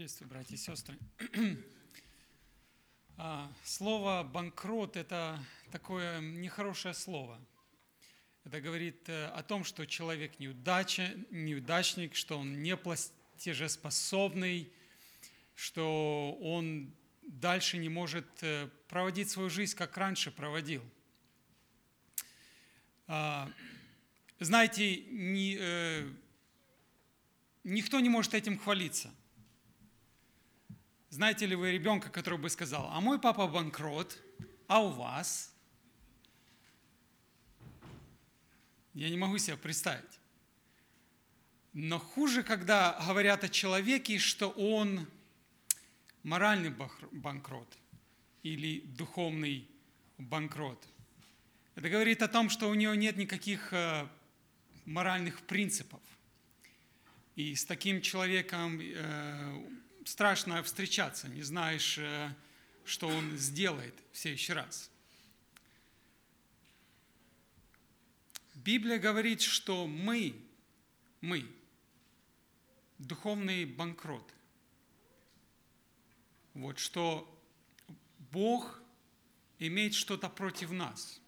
Приветствую, братья и сестры. А, слово «банкрот» – это такое нехорошее слово. Это говорит э, о том, что человек неудача, неудачник, что он не платежеспособный, что он дальше не может э, проводить свою жизнь, как раньше проводил. А, знаете, э, никто не может этим хвалиться. Знаете ли вы ребенка, который бы сказал, а мой папа банкрот, а у вас? Я не могу себе представить. Но хуже, когда говорят о человеке, что он моральный банкрот или духовный банкрот. Это говорит о том, что у него нет никаких э, моральных принципов. И с таким человеком э, страшно встречаться, не знаешь, э, что он сделает в следующий раз. Библия говорит, что мы, мы, духовные банкроты. Вот что Бог имеет что-то против нас,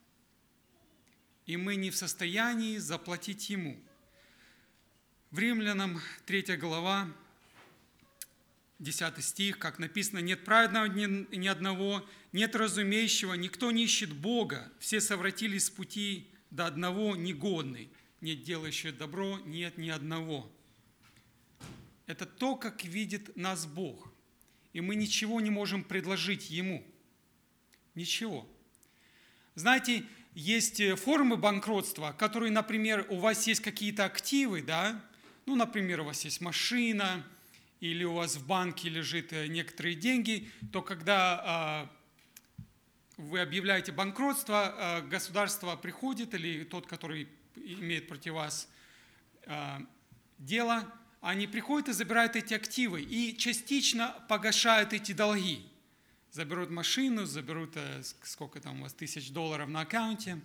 и мы не в состоянии заплатить Ему. В Римлянам 3 глава, 10 стих, как написано, «Нет праведного ни, ни одного, нет разумеющего, никто не ищет Бога, все совратились с пути до одного негодный, нет делающего добро, нет ни одного». Это то, как видит нас Бог. И мы ничего не можем предложить Ему. Ничего. Знаете, есть формы банкротства, которые, например, у вас есть какие-то активы, да, ну, например, у вас есть машина, или у вас в банке лежит э, некоторые деньги, то когда а, вы объявляете банкротство, а, государство приходит, или тот, который имеет против вас а, дело, они приходят и забирают эти активы и частично погашают эти долги. Заберут машину, заберут, э, сколько там у вас, тысяч долларов на аккаунте.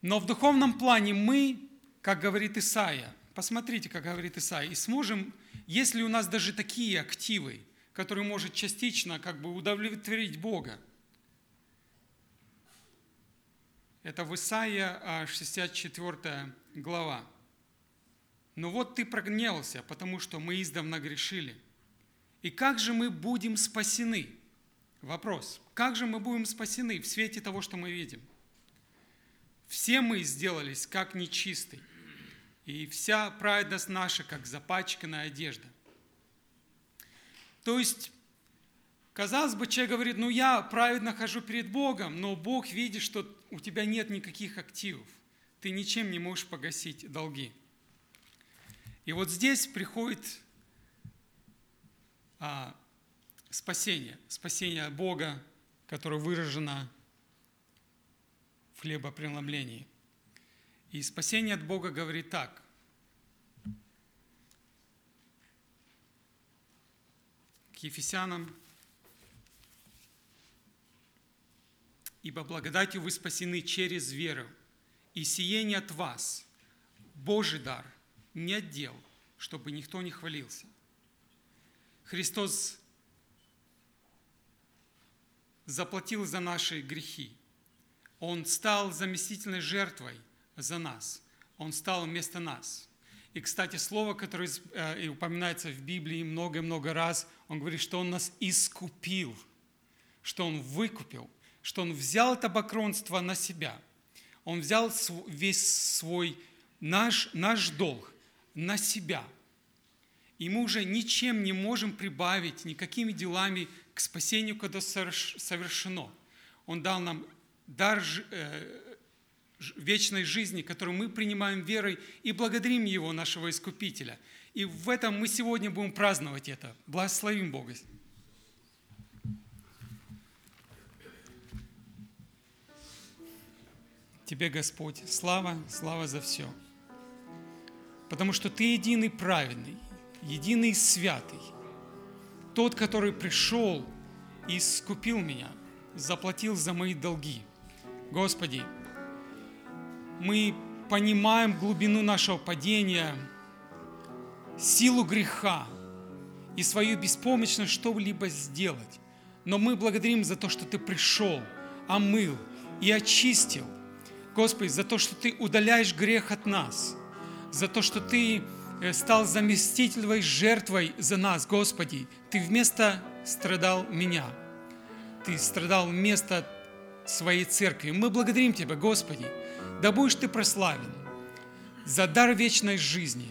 Но в духовном плане мы, как говорит Исаия, посмотрите, как говорит Исаия, и сможем если у нас даже такие активы, которые может частично как бы удовлетворить Бога, это в Исаия 64 а, глава. Но вот ты прогневался, потому что мы издавна грешили. И как же мы будем спасены? Вопрос. Как же мы будем спасены в свете того, что мы видим? Все мы сделались как нечистый и вся праведность наша, как запачканная одежда. То есть, казалось бы, человек говорит, ну я праведно хожу перед Богом, но Бог видит, что у тебя нет никаких активов, ты ничем не можешь погасить долги. И вот здесь приходит а, спасение, спасение Бога, которое выражено в хлебопреломлении. И спасение от Бога говорит так. К Ефесянам. «Ибо благодатью вы спасены через веру, и сие не от вас, Божий дар, не от дел, чтобы никто не хвалился». Христос заплатил за наши грехи. Он стал заместительной жертвой – за нас. Он стал вместо нас. И, кстати, слово, которое э, упоминается в Библии много-много раз, он говорит, что он нас искупил, что он выкупил, что он взял это бакронство на себя. Он взял весь свой, наш, наш долг на себя. И мы уже ничем не можем прибавить, никакими делами к спасению, когда совершено. Он дал нам дар э, вечной жизни, которую мы принимаем верой и благодарим Его, нашего Искупителя. И в этом мы сегодня будем праздновать это. Благословим Бога. Тебе, Господь, слава, слава за все. Потому что Ты единый праведный, единый святый. Тот, который пришел и искупил меня, заплатил за мои долги. Господи, мы понимаем глубину нашего падения, силу греха и свою беспомощность что-либо сделать. Но мы благодарим за то, что Ты пришел, омыл и очистил. Господи, за то, что Ты удаляешь грех от нас, за то, что Ты э, стал заместительной жертвой за нас, Господи. Ты вместо страдал меня. Ты страдал вместо своей церкви. Мы благодарим Тебя, Господи. Да будешь Ты прославлен за дар вечной жизни,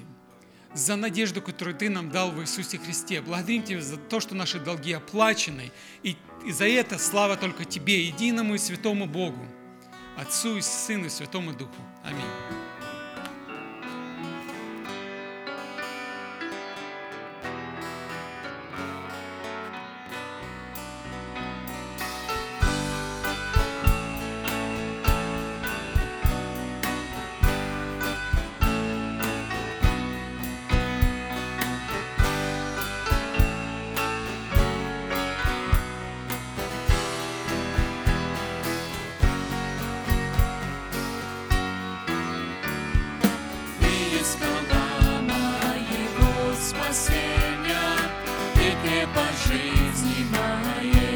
за надежду, которую Ты нам дал в Иисусе Христе. Благодарим Тебя за то, что наши долги оплачены. И, и за это слава только Тебе, единому и святому Богу, Отцу и Сыну и Святому Духу. Аминь. жизни моей.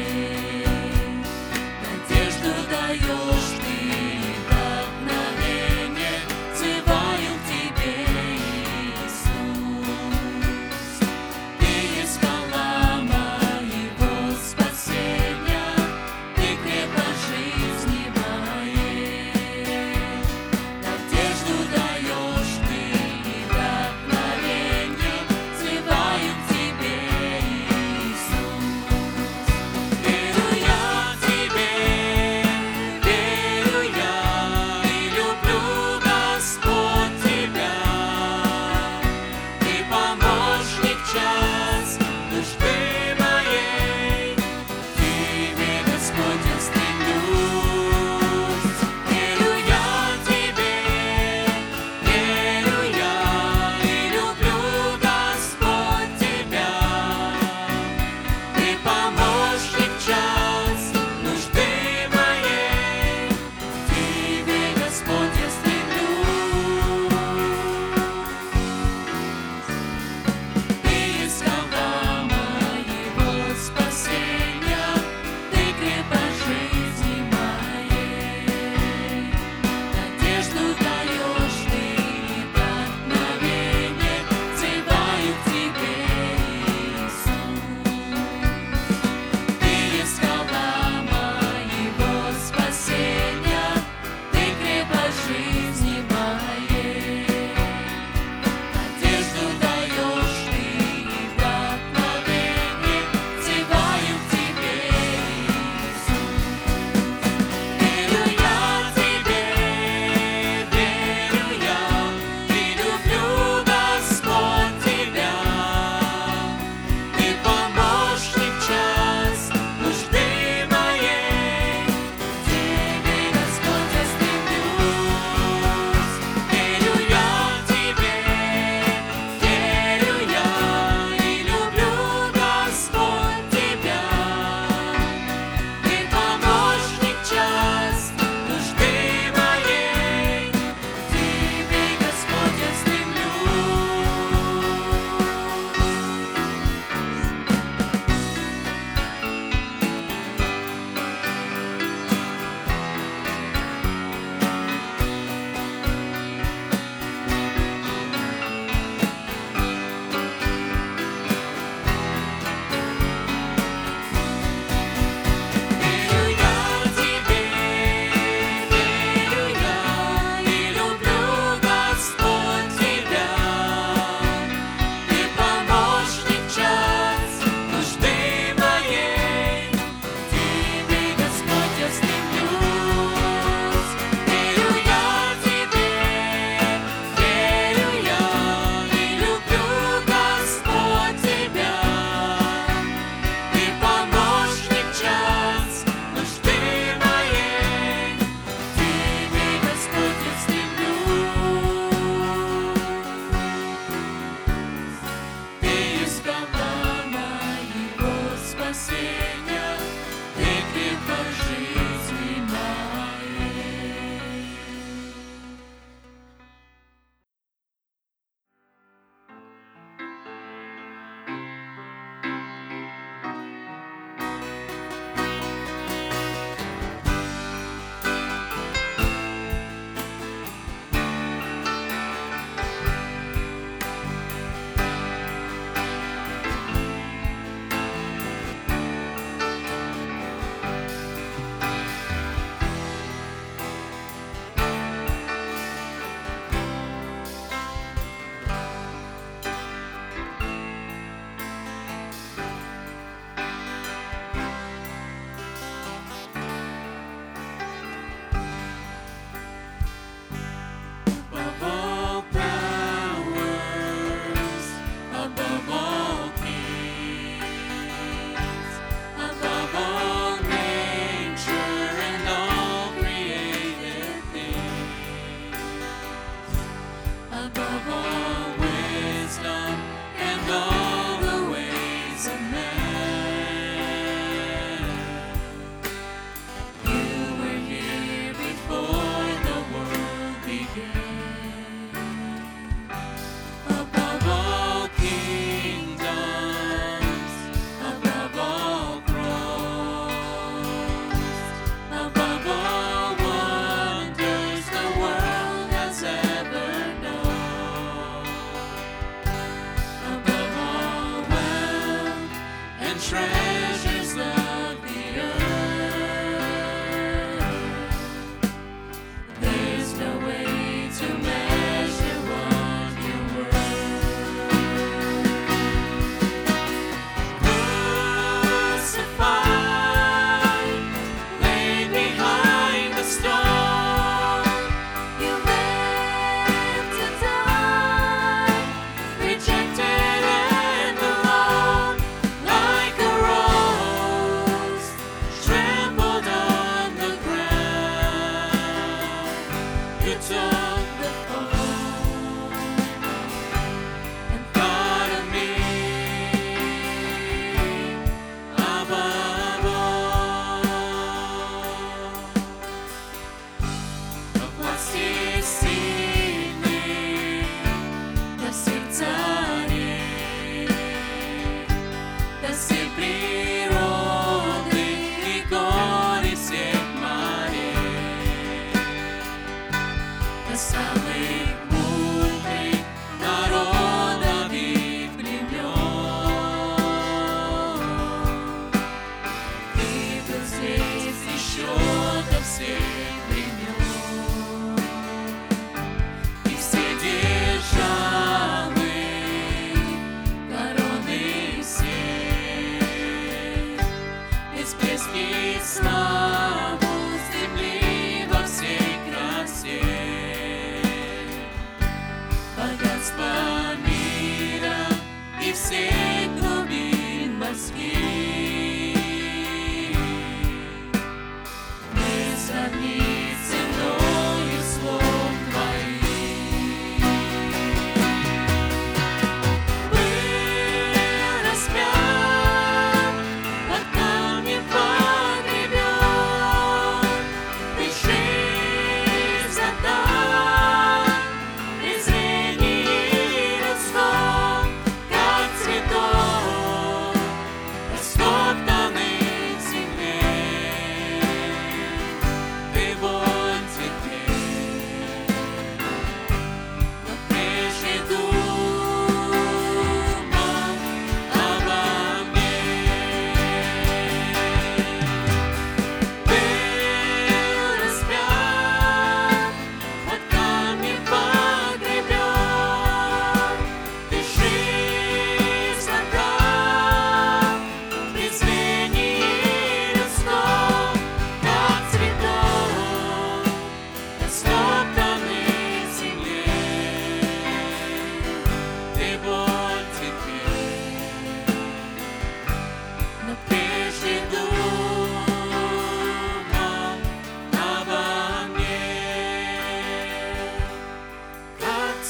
go.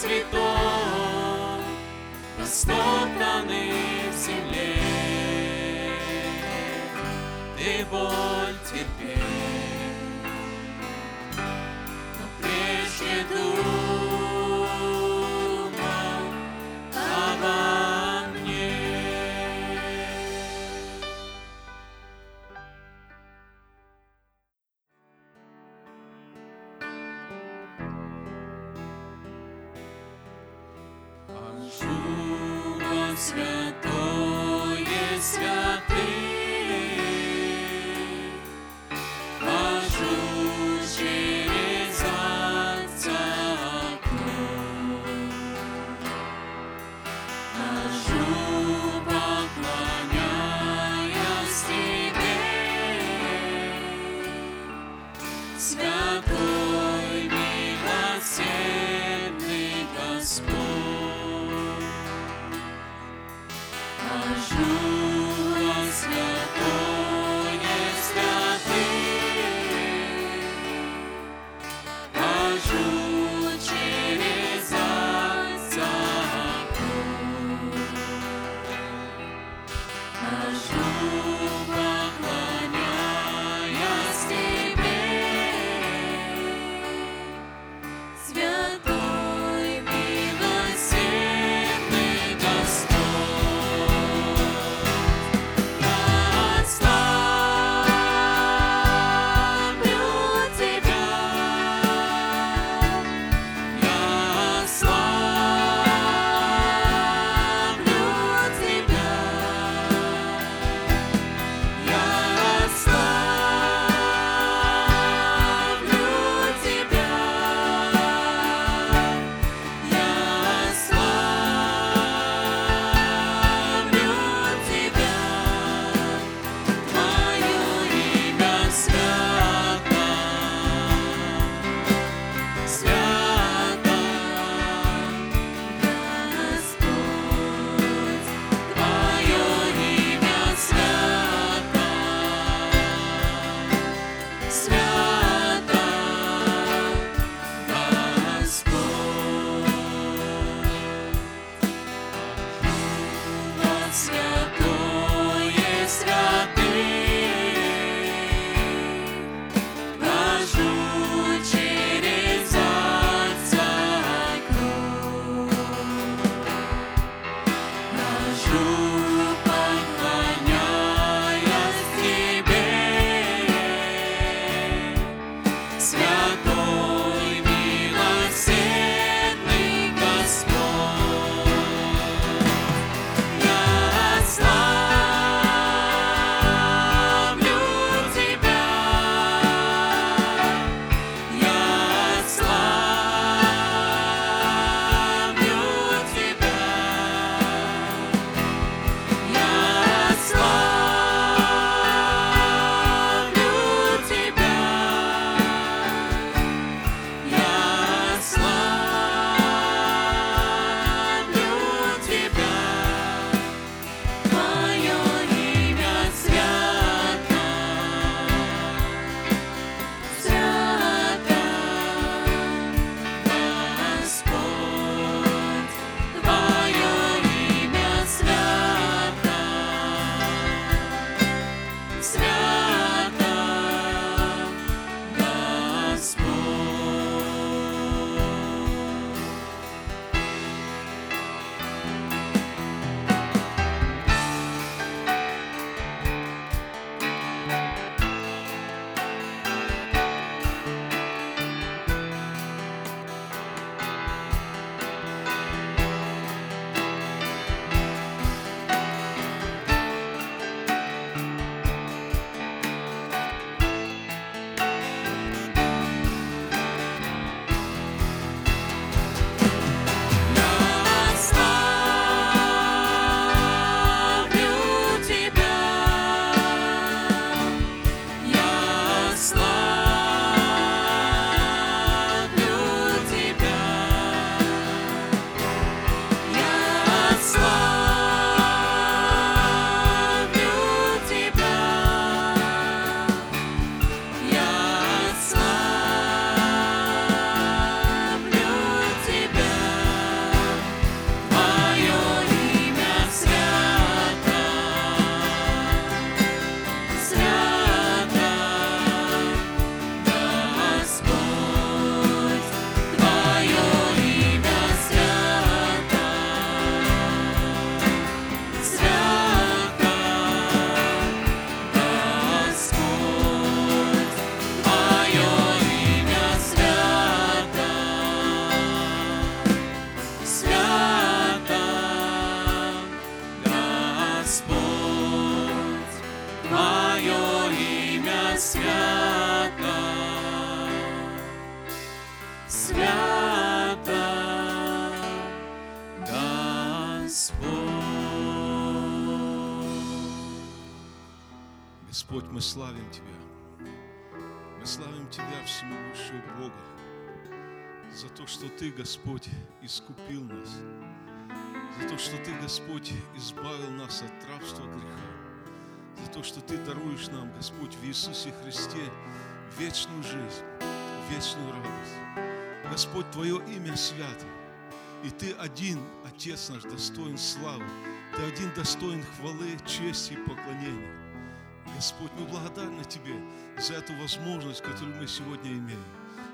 святой, растоптанный в земле. Ты боль теперь но прежде дух свято, свято, Господь. Господь, мы славим Тебя. Мы славим Тебя, всемогущего Бога, за то, что Ты, Господь, искупил нас, за то, что Ты, Господь, избавил нас от рабства греха, за то, что Ты даруешь нам, Господь, в Иисусе Христе вечную жизнь, вечную радость. Господь, Твое имя свято, и Ты один, Отец наш, достоин славы, Ты один достоин хвалы, чести и поклонения. Господь, мы благодарны Тебе за эту возможность, которую мы сегодня имеем.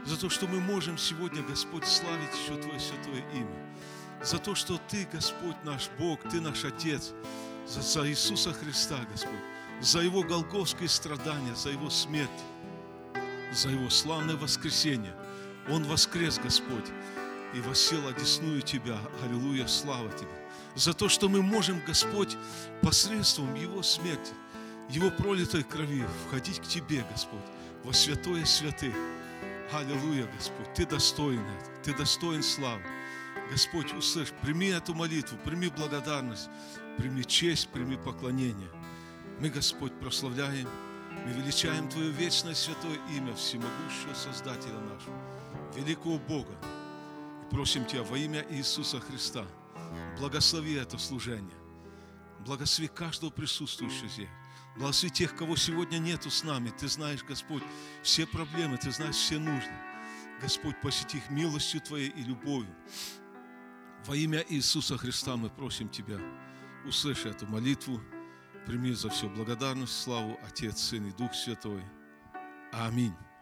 За то, что мы можем сегодня, Господь, славить еще Твое святое имя. За то, что Ты, Господь, наш Бог, Ты наш Отец. За, за Иисуса Христа, Господь. За Его голговские страдания, за Его смерть. За Его славное воскресение. Он воскрес, Господь, и воссел одесную Тебя. Аллилуйя, слава Тебе. За то, что мы можем, Господь, посредством Его смерти, Его пролитой крови входить к Тебе, Господь, во святое святых. Аллилуйя, Господь, Ты достоин этого, Ты достоин славы. Господь, услышь, прими эту молитву, прими благодарность, прими честь, прими поклонение. Мы, Господь, прославляем, мы величаем Твое вечное святое имя, всемогущего Создателя нашего, великого Бога. И просим Тебя во имя Иисуса Христа, благослови это служение, благослови каждого присутствующего здесь. Благослови тех, кого сегодня нету с нами. Ты знаешь, Господь, все проблемы, Ты знаешь все нужды. Господь, посети их милостью Твоей и любовью. Во имя Иисуса Христа мы просим Тебя. услышь эту молитву. Прими за все благодарность, славу, Отец, Сын и Дух Святой. Аминь.